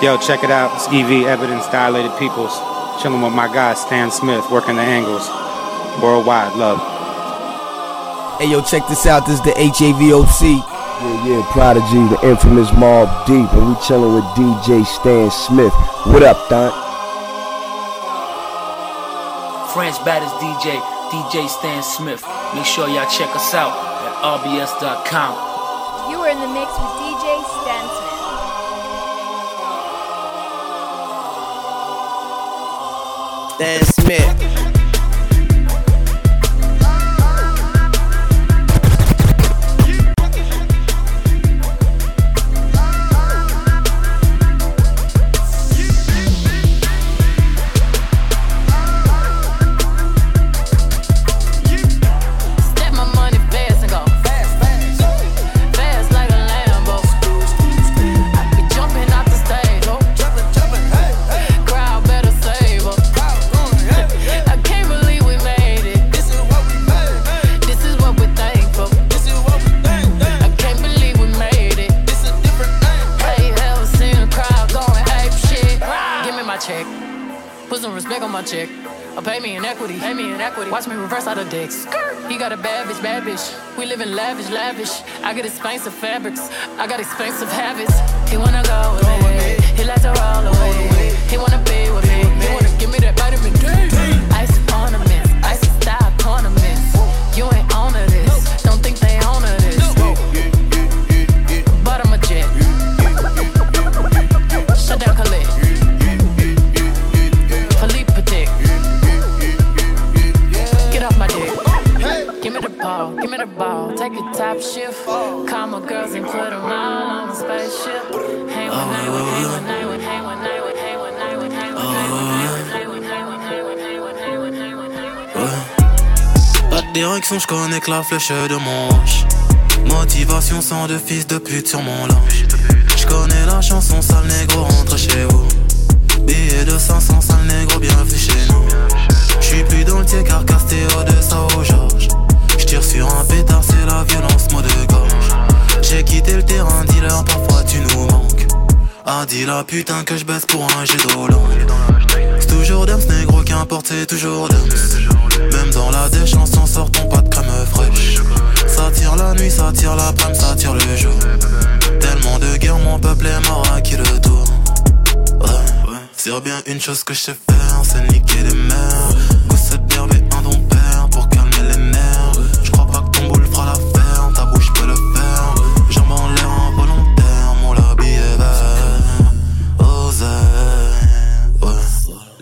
Yo, check it out. It's EV Evidence Dilated Peoples. Chilling with my guy Stan Smith, working the angles. Worldwide love. Hey yo, check this out. This is the HAVOC. Yeah, yeah, Prodigy, the infamous Mobb Deep, and we chilling with DJ Stan Smith. What up, Don? French baddest DJ, DJ Stan Smith. Make sure y'all check us out at rbs.com. You are in the mix with DJ than Smith. Expensive fabrics, I got expensive habits. He wanna go with me, he like to roll away. He wanna be with me, he wanna give me that vitamin D. Ice ornaments, ice style ornaments. You ain't on to this, don't think they own to this. But I'm a jet. Shut down Khalid. Philippe Patek. Get off my dick. Give me the ball, give me the ball. Take a top shift. put a mile on a spaceship. Hey, la flèche de mon rush. Motivation sans de fils de pute sur mon linge. Je connais la chanson, sale négro, rentre chez vous. Billet de 500, sale négro, bienvenue chez nous. J'suis plus dans le car castéo de Sao Georges. J'tire sur un pétard, c'est la violence, mot de gorge. J'ai quitté le terrain, dealer, parfois tu nous manques. Ah, dis la putain que je baisse pour un jet d'eau C'est toujours Dams, négro, qu'importe, c'est toujours Dams. Même dans la déchance, en sortant pas de crème fraîche. Ça tire la nuit, ça tire l'après-midi, ça tire le jour. Tellement de guerre, mon peuple est mort à qui le tour? Ouais. C'est bien une chose que je sais faire, c'est niquer les mères.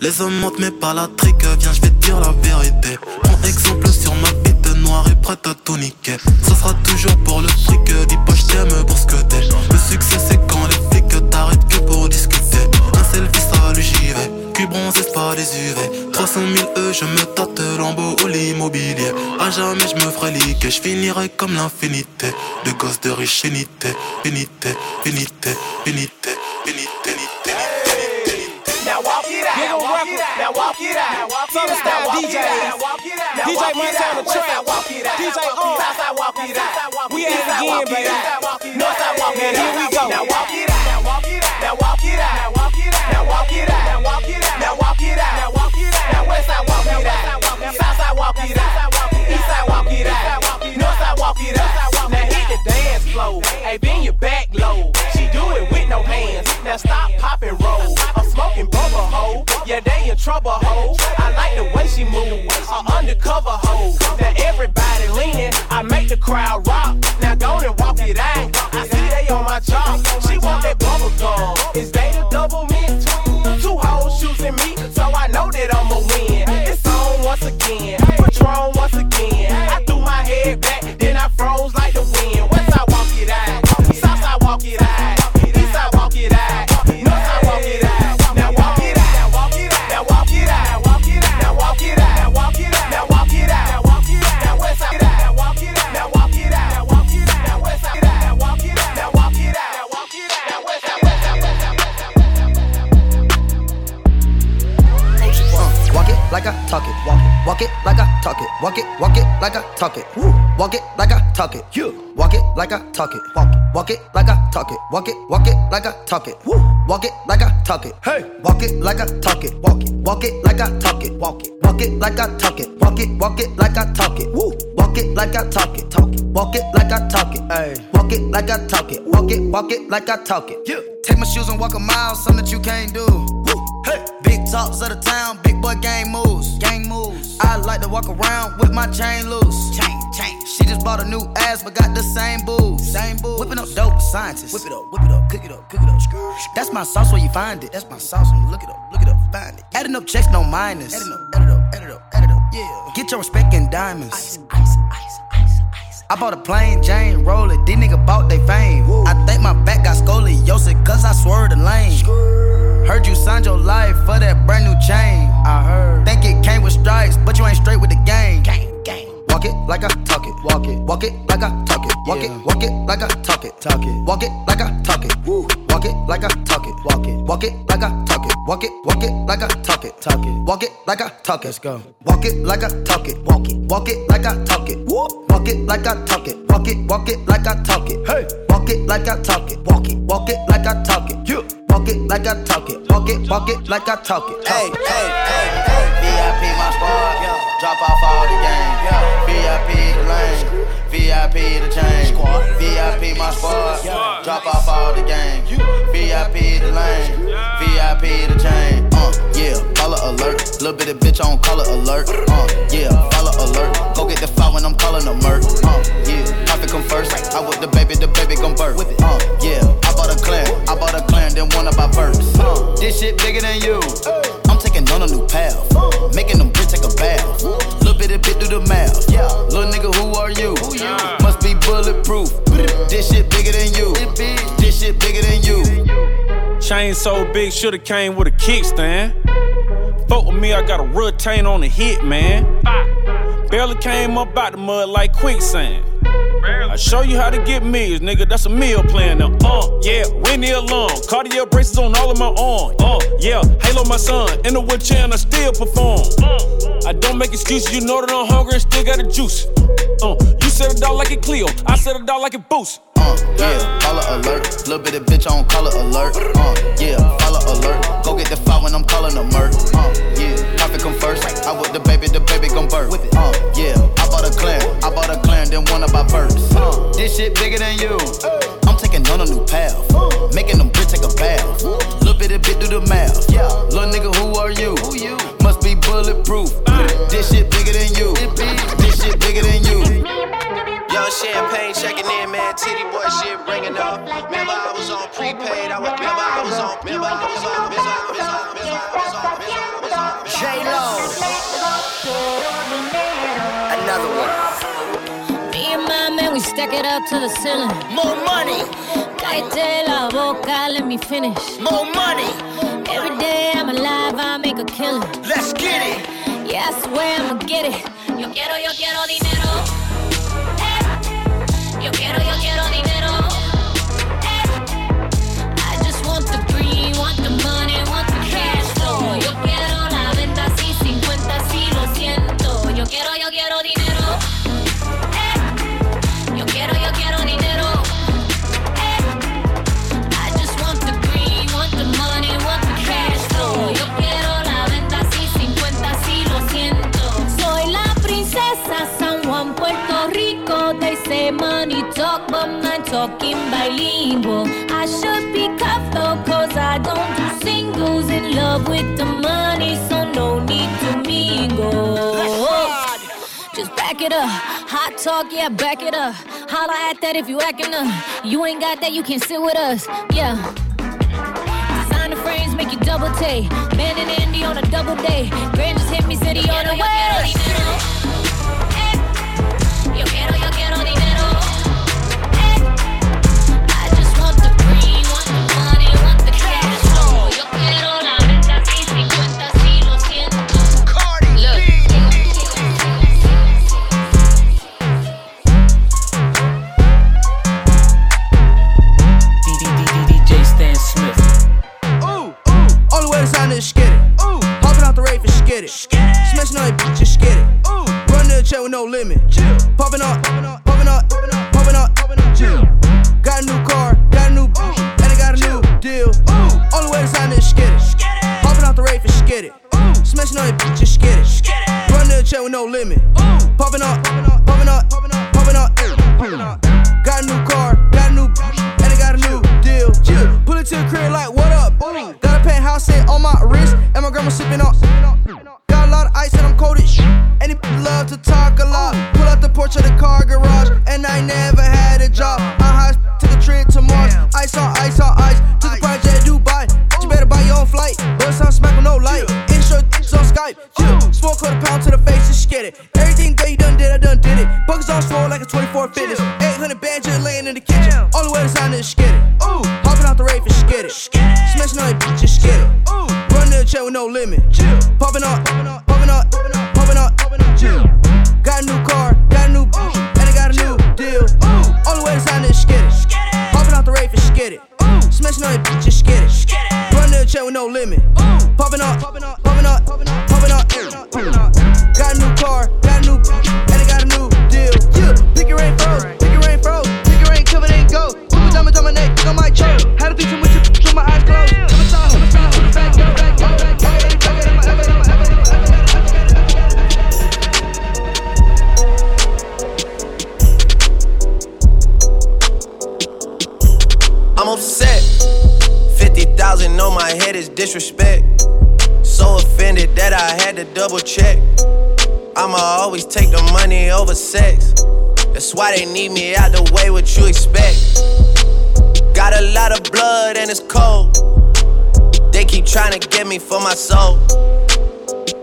Les hommes mentent, mais pas la trique. Viens, je vais te dire la vérité. Prends exemple sur ma bite noire et prête à tout niquer. Ça sera toujours pour le fric. Dis pas je t'aime pour que t'es. Le succès, c'est quand les flics t'arrêtent que pour discuter. Un selfie, salut, j'y vais. Cul bronzé, c'est pas des UV. 300 000 E, je me tâte lambeau au l'immobilier. À jamais, je me ferai liquer. Je finirai comme l'infinité. De gosses de riche, finité, finité, finité, finité, finité, Southern style DJ. DJ Montana Trap. DJ O. Southside walk it out. We at it again, baby. Northside walk it out. Here we go. Now walk it out. Now walk it out. Now walk it out. Now walk it out. Now walk it out. Now walk it out. Now walk it out. Now walk it out. Now Westside walk it out. Southside walk it out. Eastside walk it out. Northside walk it out. Now hit the dance floor. Hey, bend your back low. She do it with no hands. Now stop, pop and roll. I'm smoking bubble hoe. Yeah, they in trouble hoe. Like the way she move. A undercover hoe. Now everybody leaning. I make the crowd rock. Now go and walk it out. I see they on my job. Talk it. Woo. Walk it like I talk it. You. Walk it like I talk it. Walk it. Walk it like I talk it. Walk it. Walk it like I talk it. Woo. walk it like I talk it. Hey, walk it like I talk it. Walk it, walk it like I talk it. Walk it, walk it like I talk it. Walk it, walk it like I talk it. Woo, walk it like I talk it. Talk it, walk it like I talk it. Hey, walk it like I talk it. Walk it, walk it like I talk it. Yeah, take my shoes and walk a mile, something that you can't do. Hey, big talks of the town, big boy gang moves. Gang moves. I like to walk around with my chain loose. Chain, chain. She just bought a new ass, but got the same booze. Same booze. Whipping up dope, scientists. Whip it up, whip it up, cook it up, cook it up. That's my sauce where you find it. That's my sauce when you look it up, look it up, find it. Adding up checks, no minus. Adding up, add it up, add it up, add it up. Yeah. Get your respect in diamonds. Ice, ice. I bought a plain Jane, roll it. These niggas bought they fame. Woo. I think my back got scoliosis, cause I swerved the lane. Heard you signed your life for that brand new chain. I heard. Think it came with stripes, but you ain't straight with the game. Gang. Walk it like I talk it. Walk it. Walk it like I talk it. Walk it. Walk it like I talk it. Talk it. Walk it like I talk it. Woo. Walk it like I talk it. Walk it. Walk it like I talk it. Walk it. Walk it like I talk it. Talk it. Walk it like I talk it. Let's go. Walk it like I talk it. Walk it. Walk it like I talk it. Woo. Walk it like I talk it. Walk it. Walk it like I talk it. Hey. Walk it like I talk it. Walk it. Walk it like I talk it. Yeah. Walk it like I talk it. Walk it. Walk it like I talk it. Hey, hey, hey, hey. VIP my spot. Drop off all the game. VIP the lane. VIP the chain. VIP my spot. Drop off all the game. VIP the lane. VIP the chain. Uh, yeah, follow alert. Little bit of bitch on color alert. Uh, yeah, follow alert. Go get the file when I'm calling a murk. Uh, yeah, profit come first. I with the baby, the baby gon' birth. Uh, yeah, I bought a clan. I bought a clan, then one of my verse. Uh, this shit bigger than you. I'm taking on a new path. Making them bitch take a bath. Little bit of bit through the mouth. Yeah, little nigga, who are you? Who you? Must be bulletproof. This shit bigger than you. This shit bigger than you. Chain so big, shoulda came with a kickstand. Fuck with me, I got a retain on the hit, man. Barely came up out the mud like quicksand. I show you how to get meals, nigga. That's a meal plan now. Uh, yeah, Winnie alone. Cartier braces on all of my arms. Uh, yeah, Halo my son. In the wheelchair and I still perform. I don't make excuses, you know that I'm hungry and still got the juice. Uh, you said it out like it Cleo, I said it out like it Boost. Uh, yeah, follow alert. Little bit of bitch on color alert. Uh, yeah, follow alert. Go get the file when I'm calling a murk. Uh, come first. I with the baby, the baby gon' birth. Uh, yeah, I bought a clan. I bought a clan, then one of my verse. Uh, this shit bigger than you. I'm taking on a new path. Making them bitch take a bath. Little bit of bit do the math. Yeah, little nigga, who are you? Who you? Must be bulletproof. This shit bigger than you. This shit bigger than you. Young champagne checking in, man. Tity Boi shit ringing up. Remember I was on prepaid. I was, remember I was on. Remember I was on. Remember I was on. It up to the ceiling. More money. Cállate la boca, let me finish. More money. Every day I'm alive, I make a killing. Let's get it. Yeah, I swear I'ma get it. Yo quiero, yo quiero dinero. But I'm talking bilingual. I should be though, cause I don't do singles. In love with the money, so no need to mingle. Just back it up. Hot talk, yeah, back it up. Holla at that if you acting up. You ain't got that, you can sit with us. Yeah. Designer frames make you double take. Man and Andy on a double day. Grand just hit me city on the way. no limit. Chill. Popping up, popping up, popping up, popping up, up. Chill. Got a new car, got a new bitch, and I got a new deal. Ooh. Only way to sign is skit it. Popping out the rave and get it. Smashing on your bitch, just skit it. Running the chair with no limit. Popping up. Limit. Popping up, popping up, to double check. I'ma always take the money over sex. That's why they need me out the way, what you expect. Got a lot of blood and it's cold. They keep trying to get me for my soul.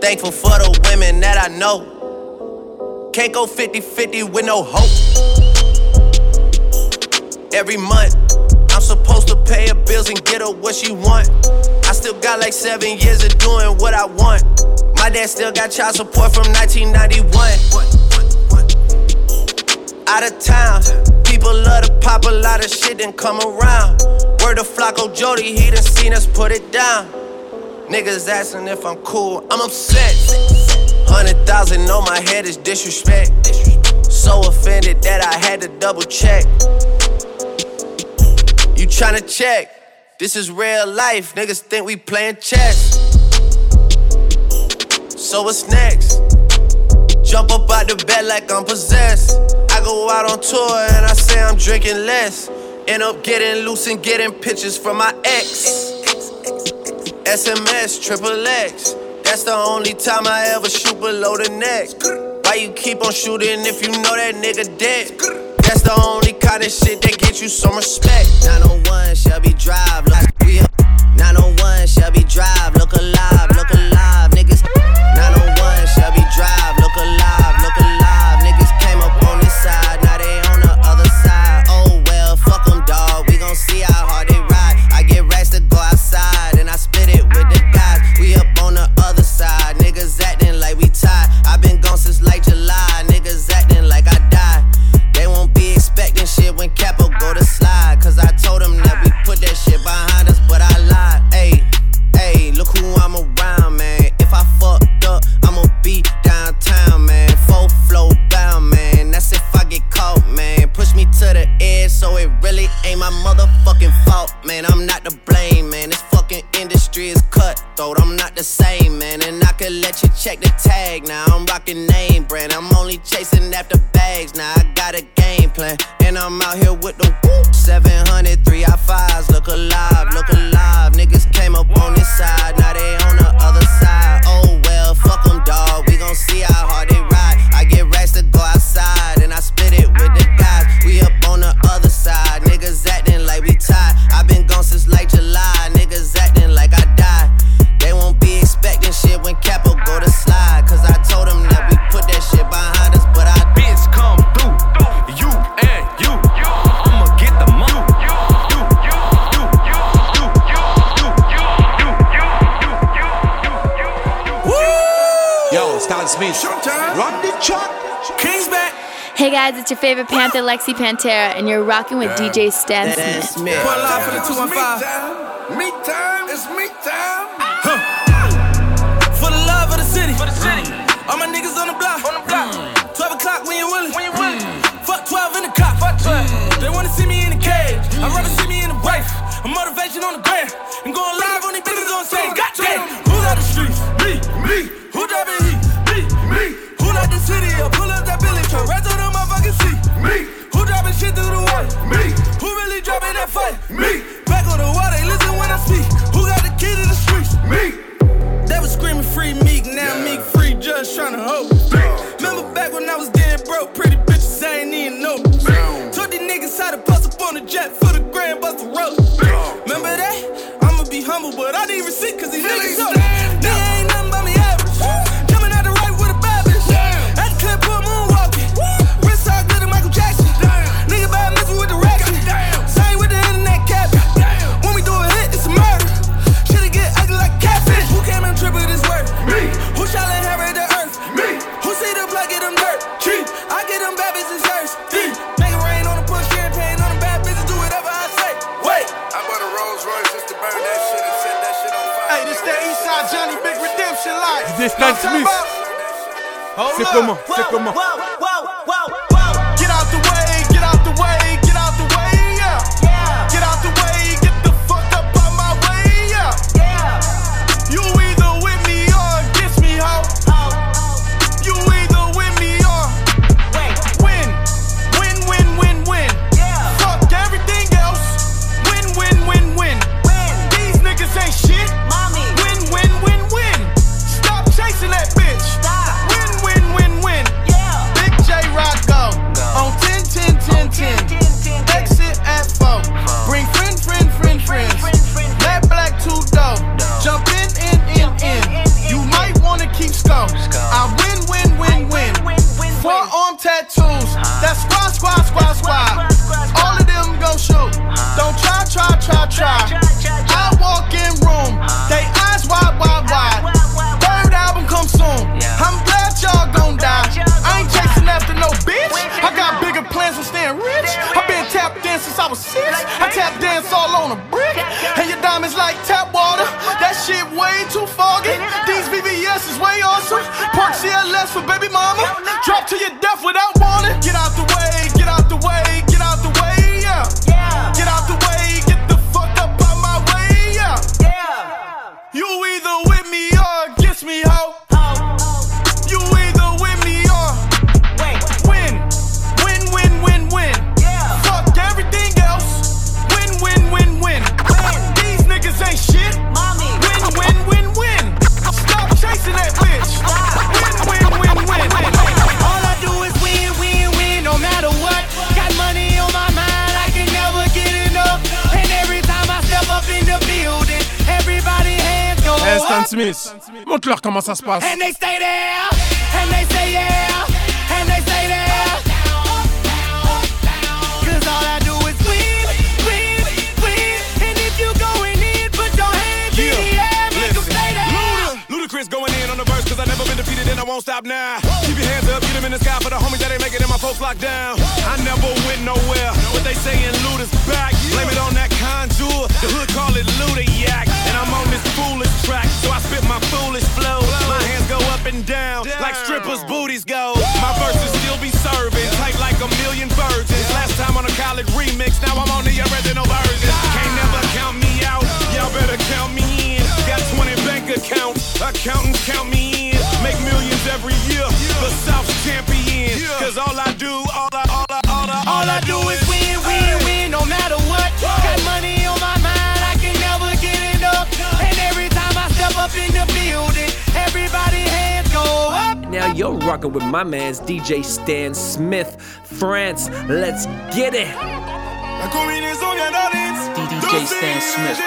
Thankful for the women that I know. Can't go 50 50 with no hope. Every month, I'm supposed to pay her bills and get her what she want. I still got like seven years of doing what I want. My dad still got child support from 1991. Out of town, people love to pop a lot of shit and come around. Word of Flacko Jodye, he done seen us put it down. Niggas asking if I'm cool, I'm upset. Hundred thousand on my head is disrespect. So offended that I had to double check. You tryna check? This is real life. Niggas think we playing chess. So what's next? Jump up out the bed like I'm possessed. I go out on tour and I say I'm drinking less. End up getting loose and getting pictures from my ex. SMS, triple X. That's the only time I ever shoot below the neck. Why you keep on shooting if you know that nigga dead? That's the only kind of shit that gets you some respect. 901 Shelby Drive, look we 901 Shelby Drive, look alive, look alive, Yo, Stan Smith. Run the chat. King's back. Hey guys, it's your favorite Panther, Lexi Pantera, and you're rocking with DJ Stan Smith. Pull out for the 215. Me time, it's me time. For the love of the city. For the city. Mm. All my niggas on the block. On the block. Mm. 12 o'clock when you willing. When you willing. Mm. Fuck 12 in the cop. Fuck 12. They wanna see me in the cage. I'd rather see me in the wife. A motivation on the gram. And going live on these bitches on stage. Goddamn. Who's out the streets? city. I pull up that Billy truck right through the motherfucking seat. Me. Who dropping shit through the water? Me. Who really dropping that fight? Me. Back on the water, they listen when I speak. Who got the key to the streets? Me. They was screaming free Meek, now yeah. Meek free, just trying to hope. Remember back when I was dead broke, pretty bitches I ain't even know. Took these niggas out to bust up on the jet for the grand bust the road. Remember that? I'ma be humble, but I need receipt cause these niggas up. Stan Smith. C'est comment? C'est comment? Won't stop now. Keep your hands up, get them in the sky for the homies that ain't making it, my folks locked down. I never went nowhere, but they saying Luda's back. Blame it on that Conjure, the hood call it Luda yak. And I'm on this foolish track, so I spit my foolish flow. My hands go up and down, like strippers' booties go. My verses still be serving, tight like a million virgins. Last time on a college remix, now I'm on the original version. Can't never count me out, y'all better count me in. Got 20 bank accounts, accountants count me in. Make millions every year, the South's champion. Cause all I do, all I, all I, all I, All I do is win, win, win, no matter what. Got money on my mind, I can never get enough. And every time I step up in the building, everybody hands go up. Now you're rocking with my man's DJ Stan Smith, France. Let's get it. La combinaison vient d'Alice. DJ Stan Smith.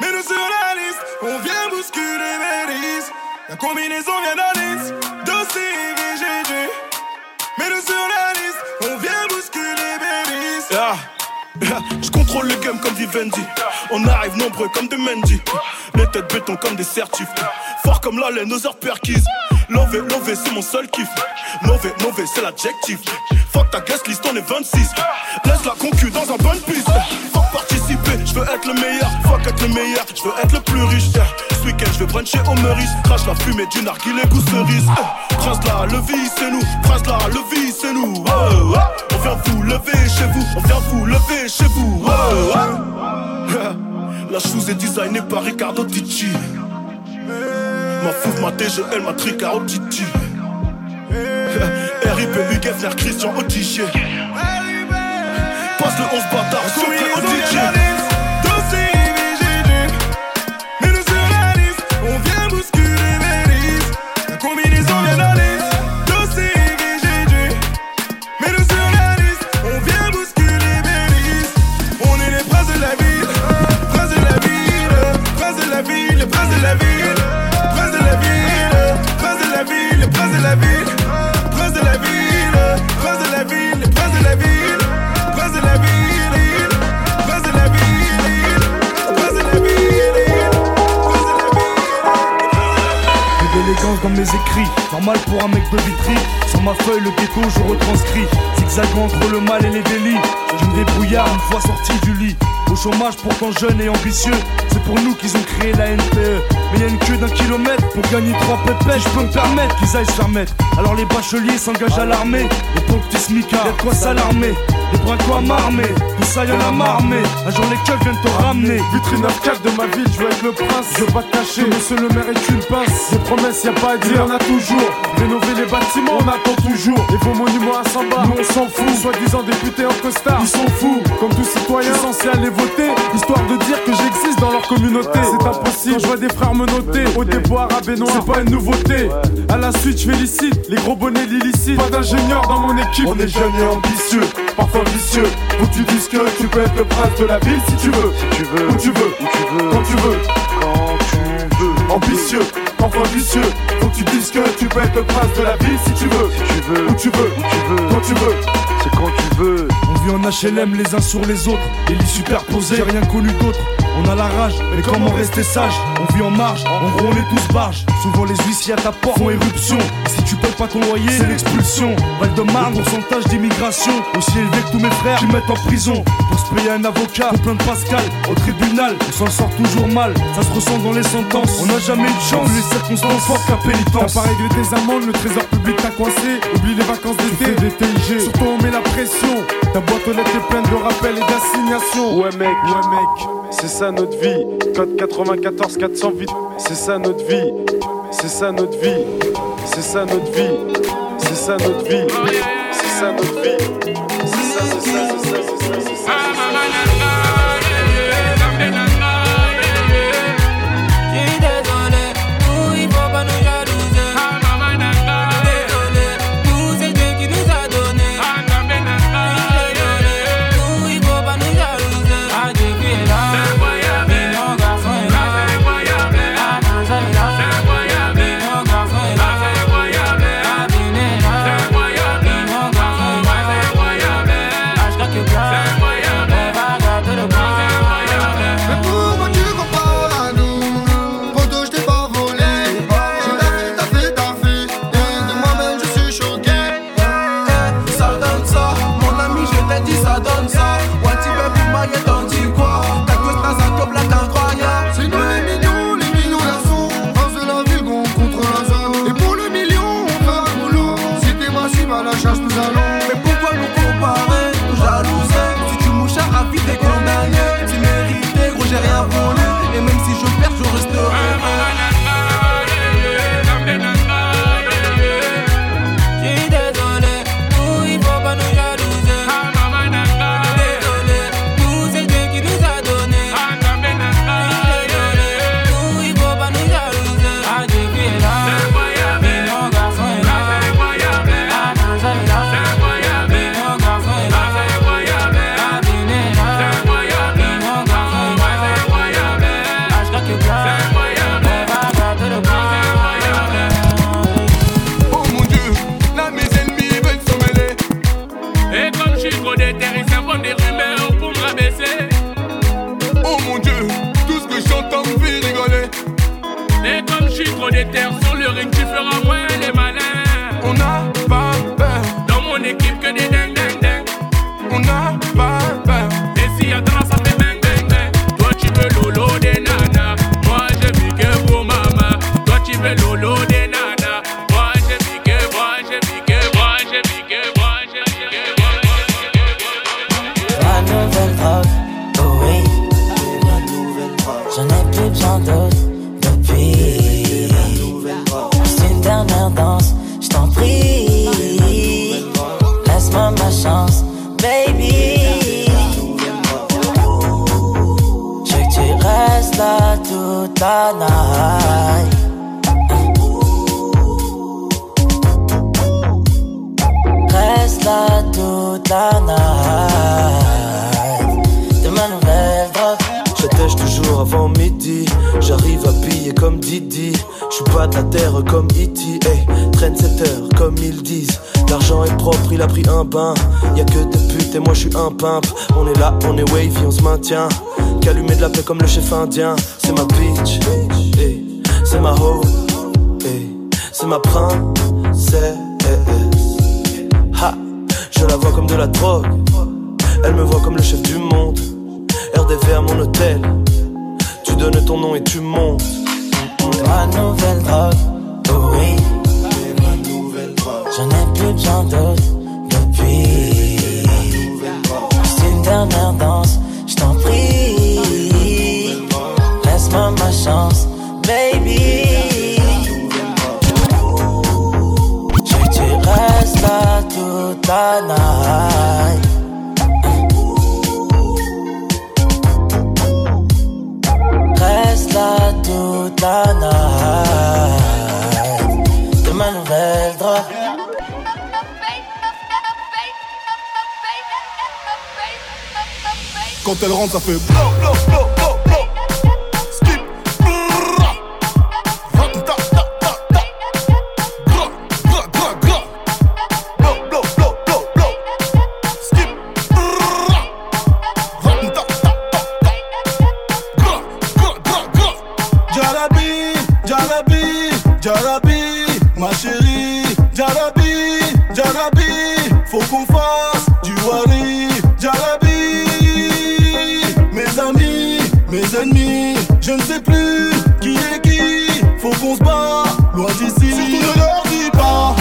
Mais nous sur la liste, on vient bousculer Belize. La combinaison vient d'Alice. Dossier VGG. Mais nous sur la liste, on vient bousculer Belize. Ah. Je contrôle le game comme Vivendi. On arrive nombreux comme des Mendy. Les têtes béton comme des certifs. Fort comme la laine aux heures perquises. Lové, lové, c'est mon seul kiff. Mauvais, mauvais, c'est l'adjectif. Fuck ta guest list, on est 26. Laisse la concu dans un bonne piste. Fuck participer, je veux être le meilleur. Fuck être le meilleur, je veux être le plus riche. Ce week-end, je vais bruncher au Meurice. Crache la fumée du narguilé goût cerise. Prince la levis, c'est nous. Prince la levis, c'est nous. Oh, oh. On vient vous lever chez vous. On vient vous lever chez vous. Oh. La chose est designée par Ricardo Ticci. Ma fouf, ma TGL, ma Tricaro Titi. RIP Hugues, Christian Autichier. Passe le 11 bâtard, secret au mes écrits. Normal pour un mec de vitry. Sur ma feuille, le ghetto, je retranscris. Zigzagant entre le mal et les délits. Je me débrouillard une fois sorti du lit. Au chômage, pourtant jeune et ambitieux. C'est pour nous qu'ils ont créé la NPE. Mais y a une queue d'un kilomètre pour gagner trois pépés. Je peux me permettre qu'ils aillent se faire mettre. Alors les bacheliers s'engagent à l'armée. Et pour le petit smicard, y'a de quoi s'alarmer. Les quoi m'armer, tout ça y'en a marmé. Un jour les keufs viennent te ramener. Vitrine 9-4 de ma ville, je veux être le prince. Je veux pas te cacher, monsieur le maire est une pince. Des promesses, y a pas à dire, on a toujours. Rénover les bâtiments, on attend toujours. Et vos monuments à Samba, nous on s'en fout. Soi-disant députés en costard, ils sont fous. Comme tout citoyen censé aller voter, histoire de dire que j'existe dans leur communauté. C'est impossible, Quand je vois des frères me noter. Au arabe et noir, c'est pas une nouveauté. À la suite, je félicite les gros bonnets l'illicite. Pas d'ingénieur dans mon équipe. On est jeunes et ambitieux, parfois vicieux. Que tu dises que tu peux être le prince de la ville si tu veux. Si tu veux, où tu veux, où tu veux, quand tu veux, quand tu veux. Ambitieux, parfois vicieux. Faut que tu dises que tu peux être le prince de la ville si tu veux. Si tu veux, où tu veux, où tu veux, quand tu veux. C'est quand tu veux. On vit en HLM les uns sur les autres, les lits superposés. J'ai rien connu d'autre. On a la rage, mais comment rester sage? On vit en marge, en gros on est tous barges. Souvent les huissiers à ta porte font éruption. Et si tu payes pas ton loyer, c'est l'expulsion. Val de Marne, pourcentage d'immigration aussi élevé que tous mes frères qui mettent en prison. Pour se payer un avocat, pour plein de Pascal. Au tribunal, on s'en sort toujours mal. Ça se ressent dans les sentences. On n'a jamais eu de chance, les circonstances fortes qu'à pénitence. T'as pas réglé tes amendes, le trésor public t'a coincé. Oublie les vacances d'été, des TIG. Surtout on met la pression. Ta boîte aux lettres est pleine de rappels et d'assignations. Ouais mec, ouais mec, c'est ça notre vie. Code 94 408, c'est ça notre vie. C'est ça notre vie. C'est ça notre vie. C'est ça notre vie. C'est ça notre vie. va ta terre comme E.T. Hey, traîne heures comme ils disent. L'argent est propre, il a pris un bain. Y a que des putes et moi je suis un pimp. On est là, on est wavy, on se maintient. Qu'allumer de la paix comme le chef indien. C'est ma bitch, eh. c'est ma hoe, eh. c'est ma princesse. Eh. Ha, je la vois comme de la drogue. Elle me voit comme le chef du monde. RDV à mon hôtel. Tu donnes ton nom et tu montes ma nouvelle drogue. Oh oui, j'en ai plus besoin d'autres depuis. C'est une dernière danse, je t'en prie. Laisse-moi ma chance, baby. Je tu restes là toute la night. toute la de ma nouvelle drogue. Quand elle rentre, ça fait. Je ne sais plus qui est qui, faut qu'on se bat, loin d'ici. Surtout ne leur dis pas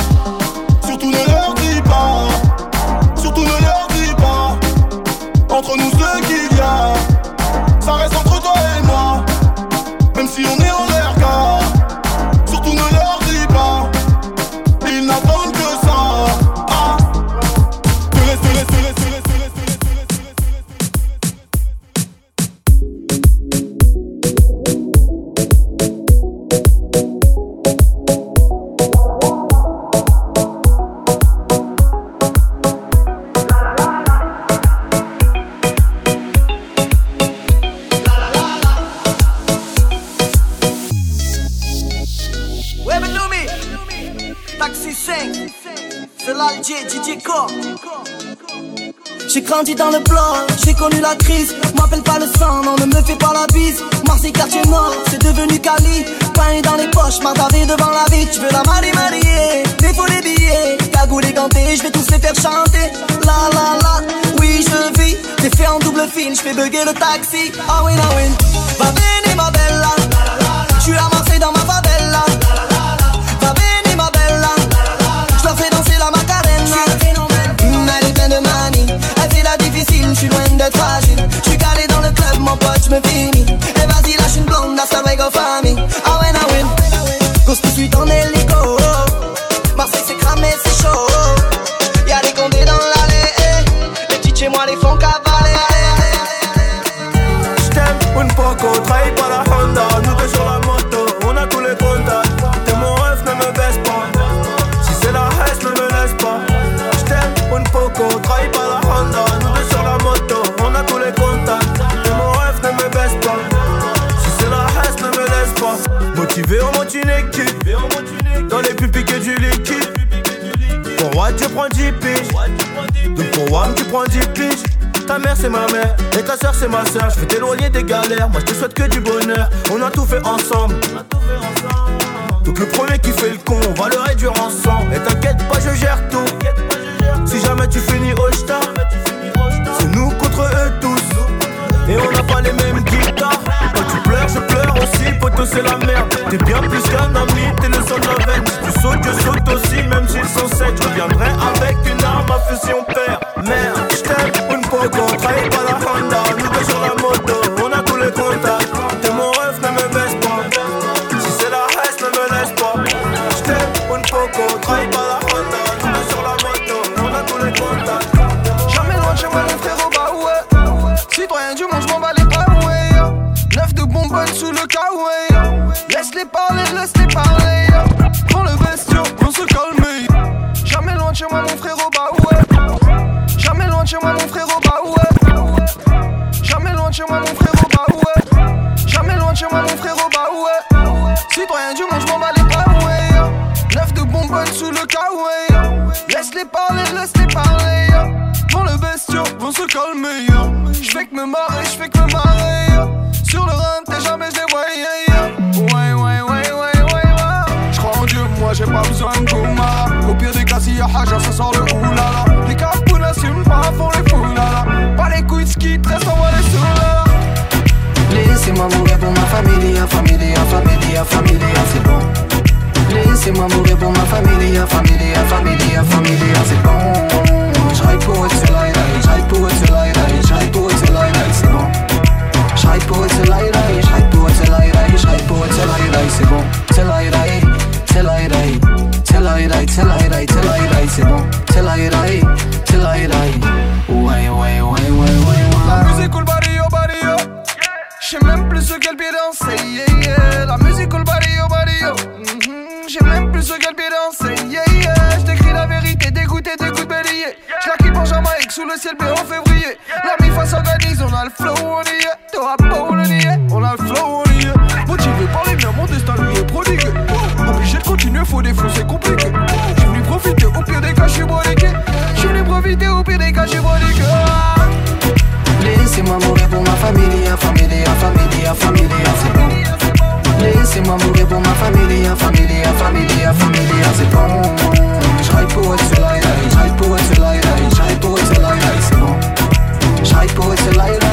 Je m'attendais devant la vie, tu veux la marier, marier. Défaut les billets, cagoulé ganté, je vais tous les faire chanter. La la la, oui je vis, t'es fait en double film, je fais bugger le taxi. Ah win, ah win, va prends du pitch. Ta mère c'est ma mère, et ta soeur c'est ma soeur. Je vais t'éloigner des galères, moi je te souhaite que du bonheur. On a tout fait ensemble. Donc le premier qui fait le con, on va le réduire ensemble. Et t'inquiète pas, je gère tout. Si jamais tu finis au star, c'est nous contre eux tous. Et on n'a pas les mêmes guitares. Quand tu pleures, je pleure aussi, poteau c'est la merde. T'es bien plus qu'un ami, t'es le sang de la veine. Tu sautes, je saute aussi, même s'ils sont secs. Je reviendrai avec une arme à fusil, on perd. Me abstep un poco, caí para Honda, nunca solo família, família, família, família, c'est bon. Laissez-moi mourir pour ma famille, famille, famille, famille, c'est bon. J'arrête pour être sur l'aïe, pour être sur l'aïe, pour être sur c'est bon. J'arrête pour être sur l'aïe, pour être sur l'aïe, pour être sur c'est bon. C'est l'aïe, c'est l'aïe, c'est l'aïe, c'est c'est c'est bon. C'est l'aïe, c'est l'aïe, ouais, ouais, ouais, ouais, ouais, ouais. La musique ou le J'sais même plus ce qu'elle pied danser, yeah, yeah. La musique au barrio, oh, barrio. Oh. Mm -hmm. J'sais même plus ce qu'elle pied danser, yeah, yeah. J't'écris la vérité, dégoûté des coups de bélier. J'la quitte en sous le ciel bleu en février. La mi-fa s'organise, on a le flow, on y est. T'auras pas où le nier, on a le flow, on y est. Motivé par les miens, mon destin lui est prodigué. Obligé de continuer, faut défoncer, compliqué. J'suis venu profiter, au pire des cas, j'suis brodiqué. J'suis venu profiter, au pire des cas, j'suis brodiqué. Nesse mamure por uma família, family, família, family, zipom. Nesse mamure por uma família, família, família, família, family, Schai family, zu family. schai poet zu leider, schai poet zu leider, zipom. family, poet family, leider.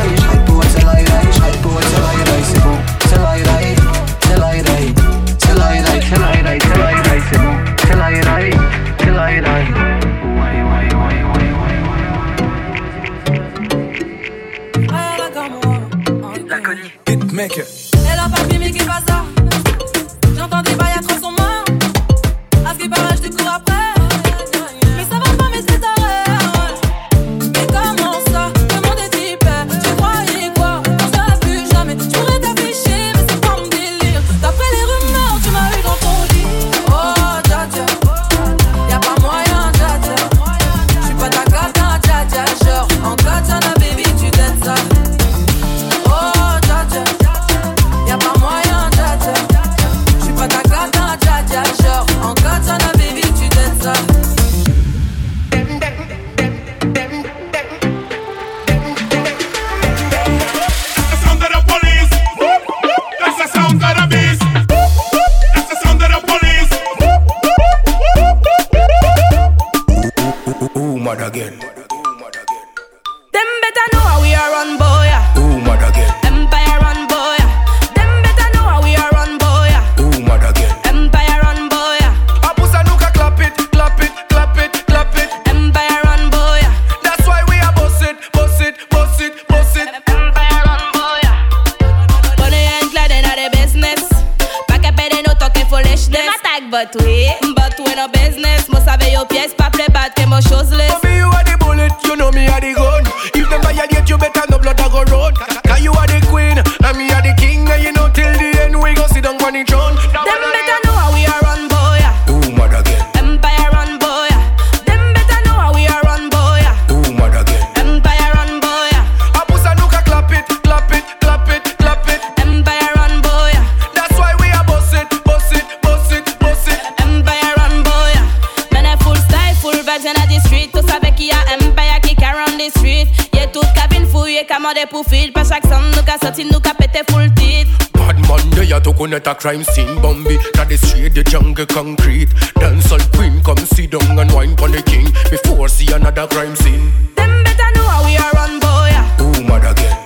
to connect a crime scene Bamby, now they straight the jungle concrete. Dancehall queen, come see down and wine pon the king Before see another crime scene. Them better know how we are run, boy Who mad again?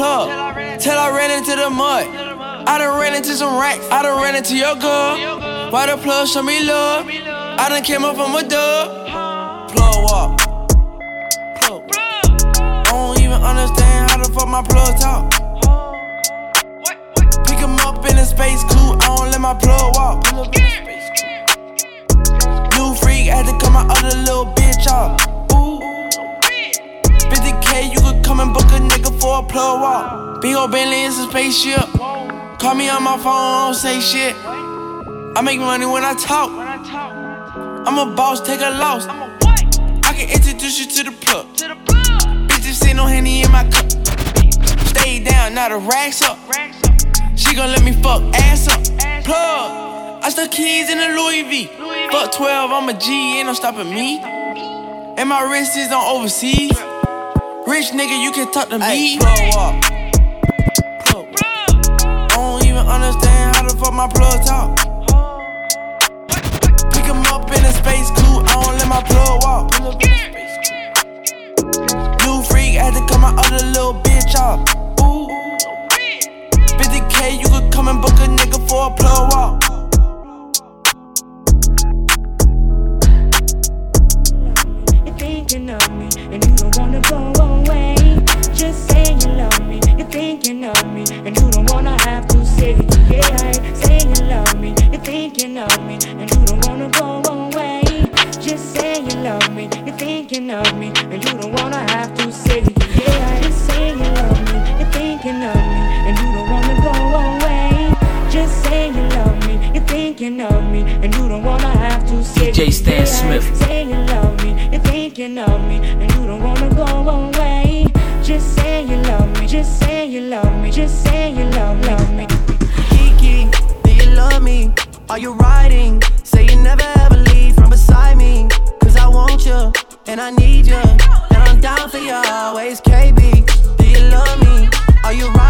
Plug. Till I ran into the mud. I done ran into some racks. I done ran into your girl. Why the plug show me love? I done came up from a dub. Plug walk. Plug. I don't even understand how the fuck my plug talk. Pick him up in a space coupe. I don't let my plug walk. New freak had to cut my other little bitch off. Come and book a nigga for a plug walk. Big ol' Bentley is a spaceship. Call me on my phone, don't say shit. I make money when I talk. I'm a boss, take a loss. I can introduce you to the plug. Bitches see no henny in my cup. Stay down, now the racks up. She gon' let me fuck ass up. Plug. I stuck keys in a Louis V. Fuck 12, I'm a G, ain't no stopping me. And my wrist is on overseas. Rich nigga, you can talk to me. Plug up. Plug. I don't even understand how the fuck my plug talk. Pick him up in a space coupe, I don't let my plug walk. New freak, had to cut my other little bitch off. Ooh. 50k, you could come and book a nigga for a plug walk. You're thinking of me, and you don't wanna go away. Just say you love me. You're thinking of me, and you don't wanna have to say it. Yeah, say you love me. You're thinking of me, and you don't wanna go away. Just say you love me. You're thinking of me, and you don't wanna have to say it. Yeah, just say you love me. You're thinking of me, and you don't wanna go away. Just say you love me. You're thinking of me, and you don't wanna have to say DJ it. Stan Yeah, Smith. Say you love me. You're thinking of me, love me. Just say you love, love me. Kiki, do you love me? Are you riding? Say you never ever leave from beside me. Cause I want you, and I need you. And I'm down for you always, KB. Do you love me? Are you riding?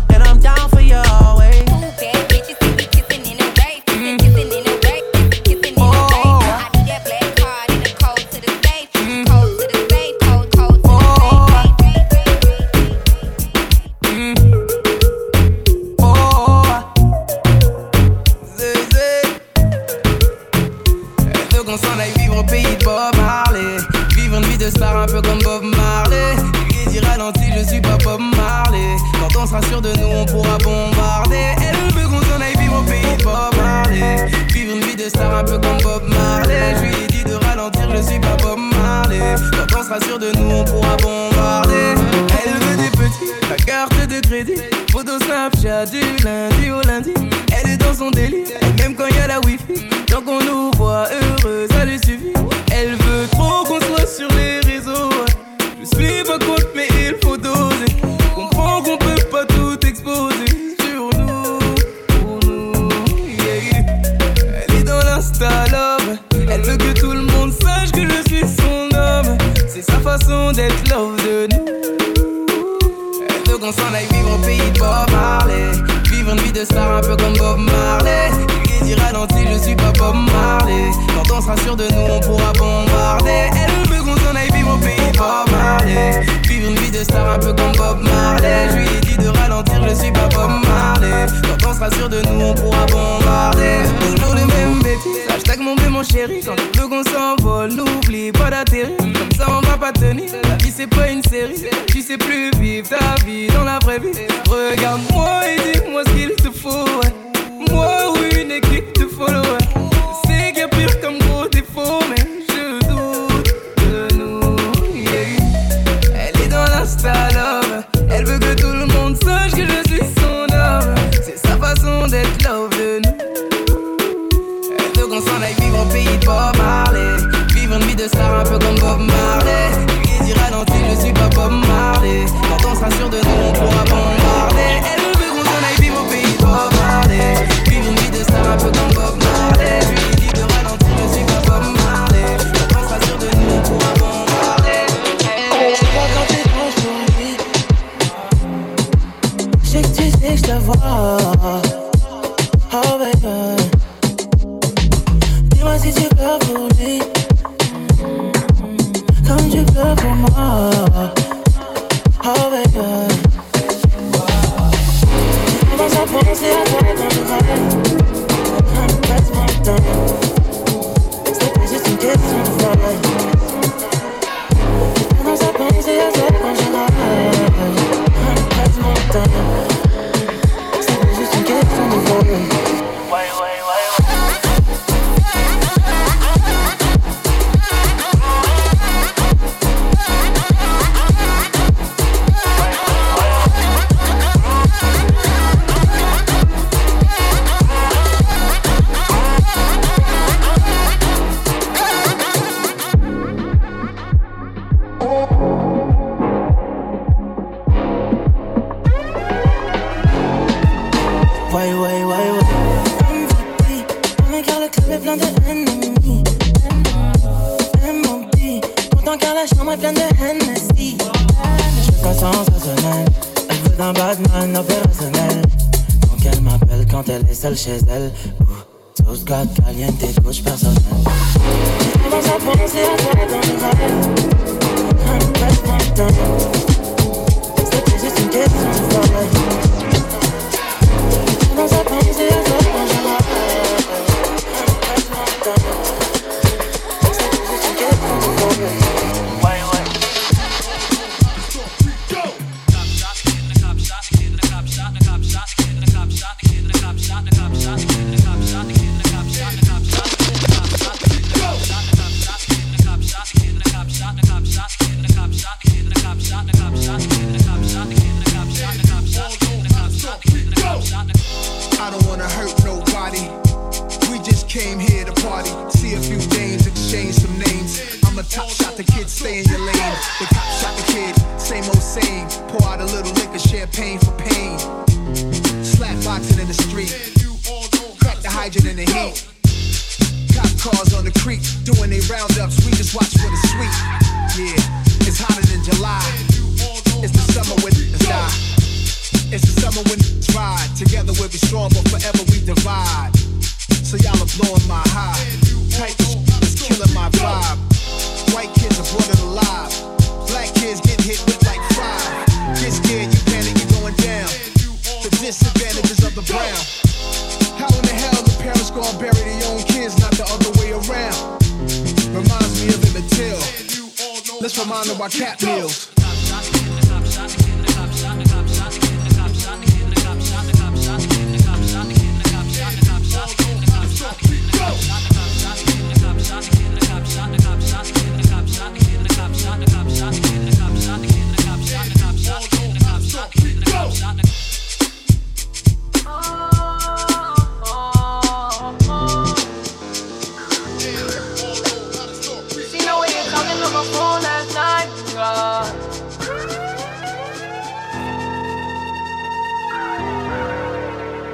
Du lundi au lundi. Elle est dans son délire, même quand y a la wifi.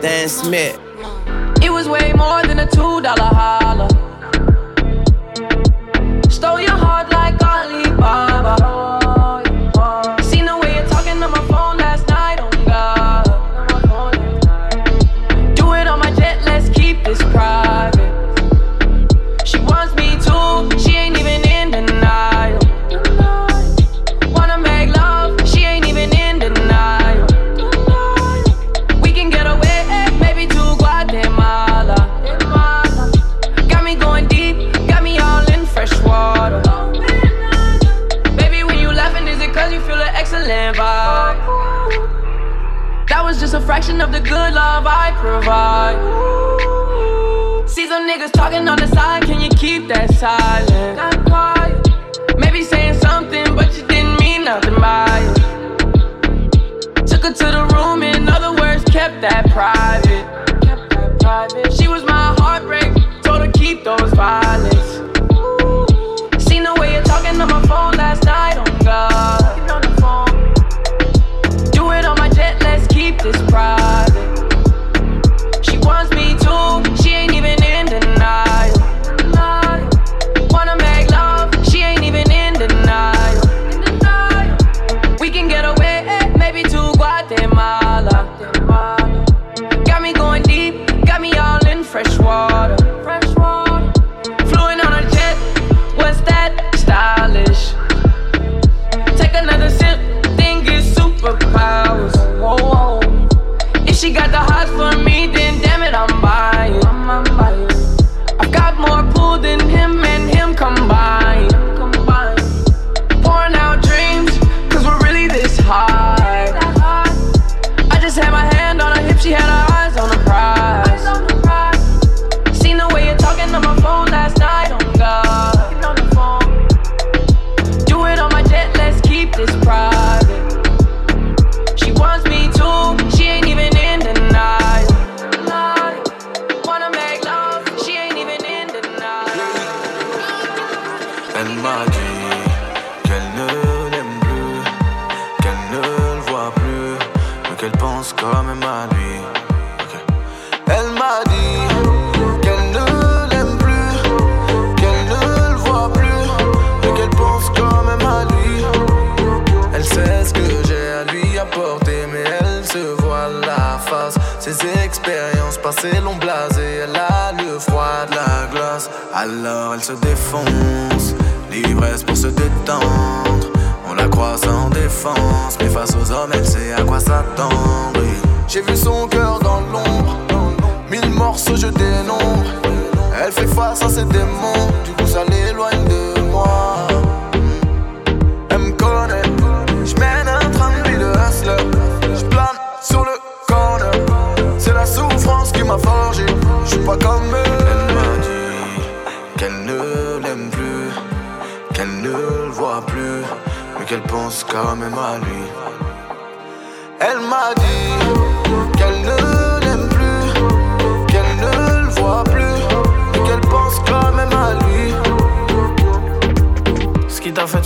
than Smith. It was way more than a two dollar Provide. See some niggas talking on the side, can you keep that silent? Not quiet. Maybe saying something, but you didn't mean nothing by it. Took her to the room, in other words, kept that private.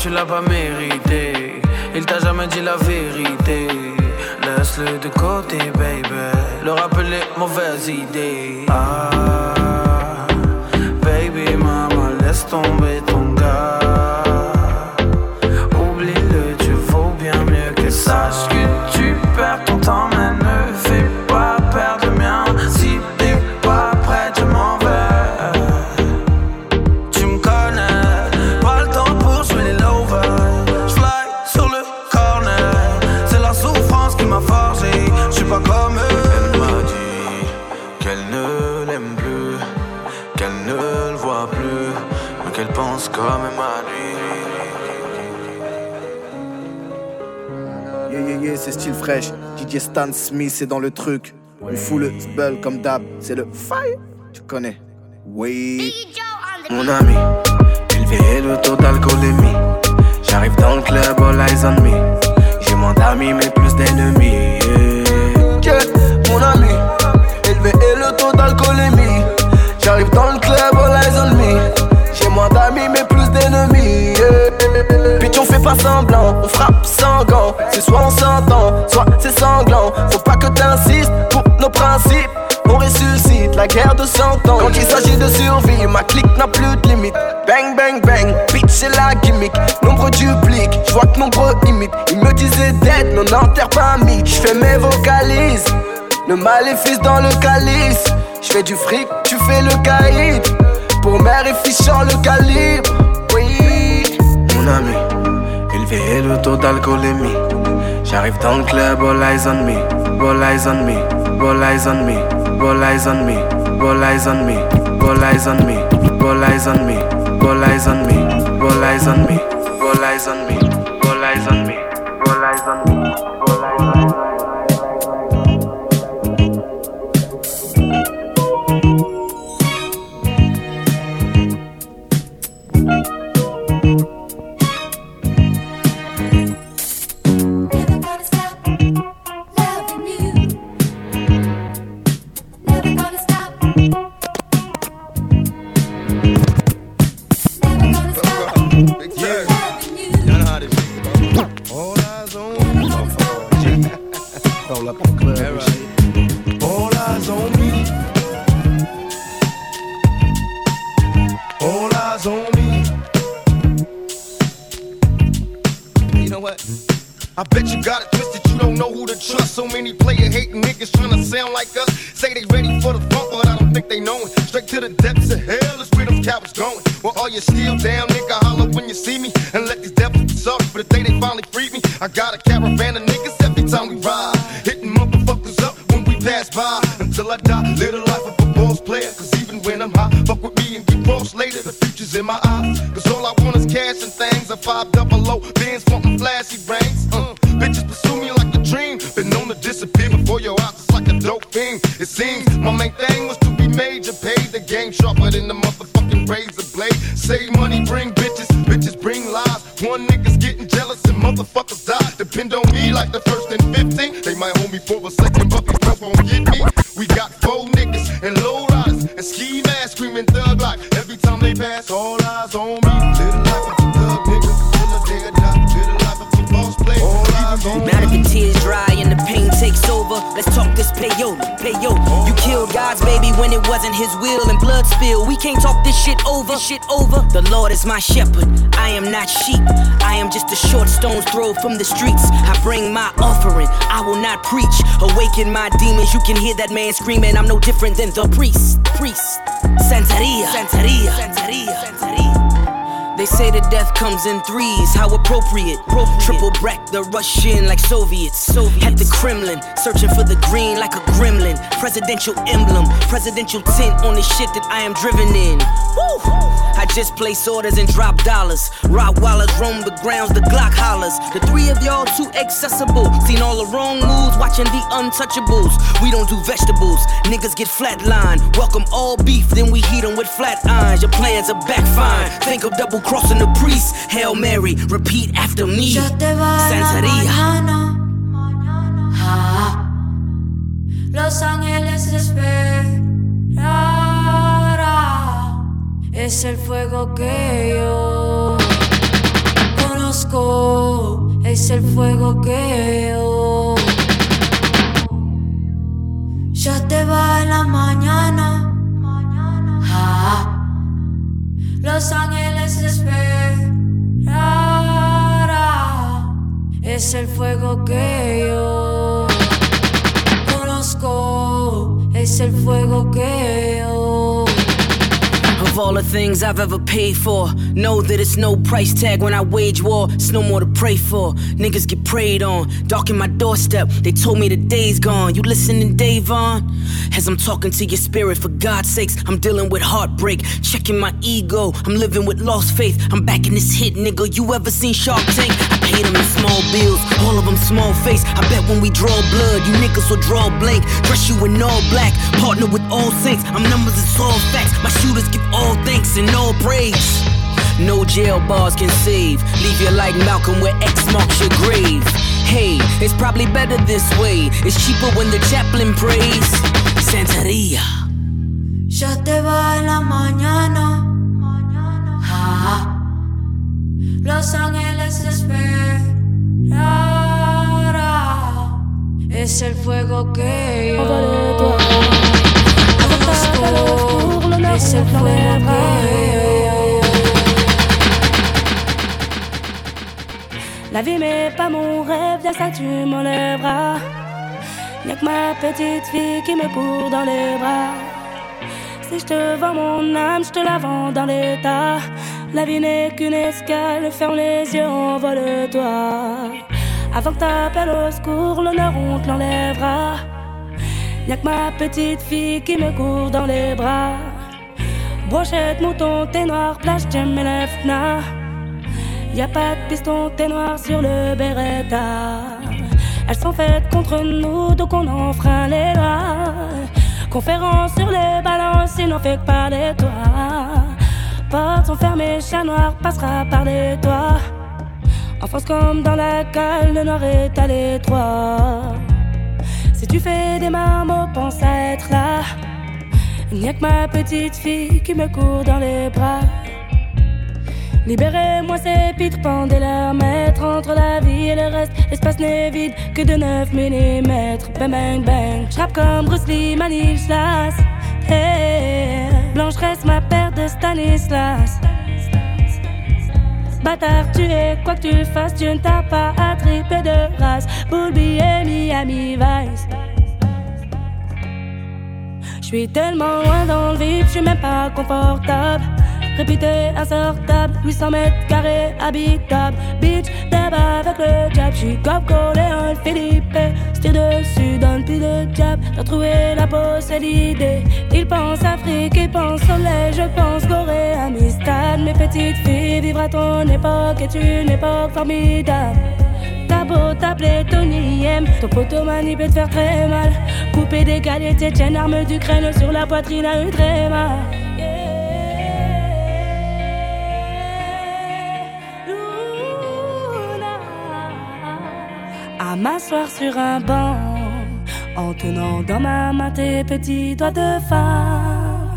Tu l'as pas mérité. Il t'a jamais dit la vérité. Laisse-le de côté, baby. Le rappeler, mauvaise idée. Ah, Stan Smith, c'est dans le truc. On fout le spell comme d'hab. C'est le fire. Tu connais? Oui. Mon ami, élevé le taux d'alcoolémie. J'arrive dans le club, all eyes on me. J'ai moins d'amis, mais plus d'ennemis. Mon ami, élevé le taux d'alcoolémie. J'arrive dans le club, all eyes on me. J'ai moins d'amis, mais plus d'ennemis. Yeah. Bitch, on fait pas semblant, on frappe sans gants. C'est soit on s'entend, Faut pas que t'insistes pour nos principes. On ressuscite la guerre de 100 ans. Quand il s'agit de survie, ma clique n'a plus de limite. Bang, bang, bang, bitch, c'est la gimmick. Nombre duplique, je vois que nombre imite. Ils me disaient dead, non enterre pas mythe. Je fais mes vocalises, le maléfice dans le calice. Je fais du fric, tu fais le caïd. Pour mère et sur le calibre. Oui. Mon ami, élevé le taux d'alcoolémie. J'arrive dans le club, all eyes on me, all eyes on me, all eyes on me, all eyes on me, all eyes on me, all eyes on me, all eyes on me, all eyes on me, all eyes on me, all eyes on me, 15. They might hold me for a second, but these folks won't get me. We got four niggas and low riders and ski masks screaming thug like every time they pass. All let's talk this payola, payola. You killed God's baby when it wasn't his will and blood spill. We can't talk this shit over, shit over. The Lord is my shepherd. I am not sheep. I am just a short stone's throw from the streets. I bring my offering. I will not preach. Awaken my demons. You can hear that man screaming. I'm no different than the priest. Priest. Santeria. Santeria. Santeria. Santeria. They say the death comes in threes, how appropriate. Triple brack the Russian like Soviets. Soviets. At the Kremlin, searching for the green like a gremlin. Presidential emblem, presidential tint on the shit that I am driven in. Woo! I just place orders and drop dollars. Rottweilers roam the grounds, the Glock hollers. The three of y'all too accessible. Seen all the wrong moves, watching the untouchables. We don't do vegetables, niggas get flatlined. Welcome all beef, then we heat 'em with flat irons. Your plans are backfiring. Think of double crossing the priest. Hail Mary, repeat after me. Santeria. Ah, Los ángeles esperará. Es el fuego que yo conozco. Es el fuego que yo. Ya te va en la mañana. Ah, Los ángeles esperará. Es el fuego que yo conozco. Es el fuego que all the things I've ever paid for, know that it's no price tag when I wage war. It's no more to pray for. Niggas get preyed on, darken my doorstep. They told me the day's gone. You listening, Davon? As I'm talking to your spirit, for God's sakes, I'm dealing with heartbreak, checking my ego. I'm living with lost faith. I'm back in this hit, nigga. You ever seen Shark Tank? I paid them in small bills, all of them small face. I bet when we draw blood, you niggas will draw blank. Dress you in all black, partner with all saints. I'm numbers, it's all facts. My shooters give all thanks and all praise. No jail bars can save. Leave you like Malcolm where X marks your grave. Hey, it's probably better this way. It's cheaper when the chaplain prays. Santeria. Ya te va en la mañana. Ah, Los ángeles esperará. Es el fuego que yo La vie mais pas mon rêve, y'a ça tu m'enlèveras. Y'a que ma petite fille qui me court dans les bras. Si je te vends mon âme, je te la vends dans l'état. La vie n'est qu'une escale, ferme les yeux, envole-toi. Avant que t'appelles au secours, l'honneur on te l'enlèvera. Y'a que ma petite fille qui me court dans les bras. Brochette, mouton, t'es noir, plage, j'aime mes lèvres, Y a pas de piston, t'es noir sur le Beretta. Elles sont faites contre nous, donc on enfreint les lois. Conférence sur les balances, il n'en fait que parler toi. Portes sont fermées, chat noir passera par les toits. En France comme dans la cale, le nord est à l'étroit. Si tu fais des marmots, pense à être là. Il n'y a que ma petite fille qui me court dans les bras. Libérez-moi ces pitres, pendez leur maître entre la vie et le reste. L'espace n'est vide que de 9 mm. Bang bang bang. J'rappe comme Bruce Lee, Manil Slash. Blanche reste ma paire de Stanislas. Bâtard, tu es quoi que tu fasses, tu ne t'as pas attripé de race. Boulby et Miami Vice. Je suis tellement loin dans le vide, je suis même pas confortable. Réputé insortable, 800 mètres carrés habitable. Bitch, débat avec le jab, j'suis comme collé un Philippe. Tire dessus, donne plus de jab. T'as trouvé la pause, c'est l'idée. Il pense Afrique, il pense soleil, je pense Corée, Amistad. Mes petites filles, vivre à ton époque est une époque formidable. T'as beau Tony M, ton poteau mani peut te faire très mal. Couper des galets, Tchétchène, arme d'Ukraine sur la poitrine a eu très mal. À m'asseoir sur un banc, en tenant dans ma main tes petits doigts de femme.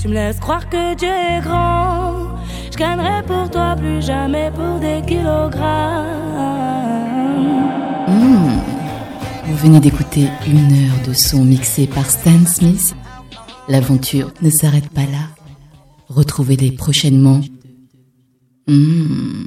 Tu me laisses croire que Dieu est grand. Je gagnerai pour toi plus jamais pour des kilogrammes. Vous venez d'écouter une heure de son mixé par Stan Smith. L'aventure ne s'arrête pas là. Retrouvez-les prochainement. Mmh.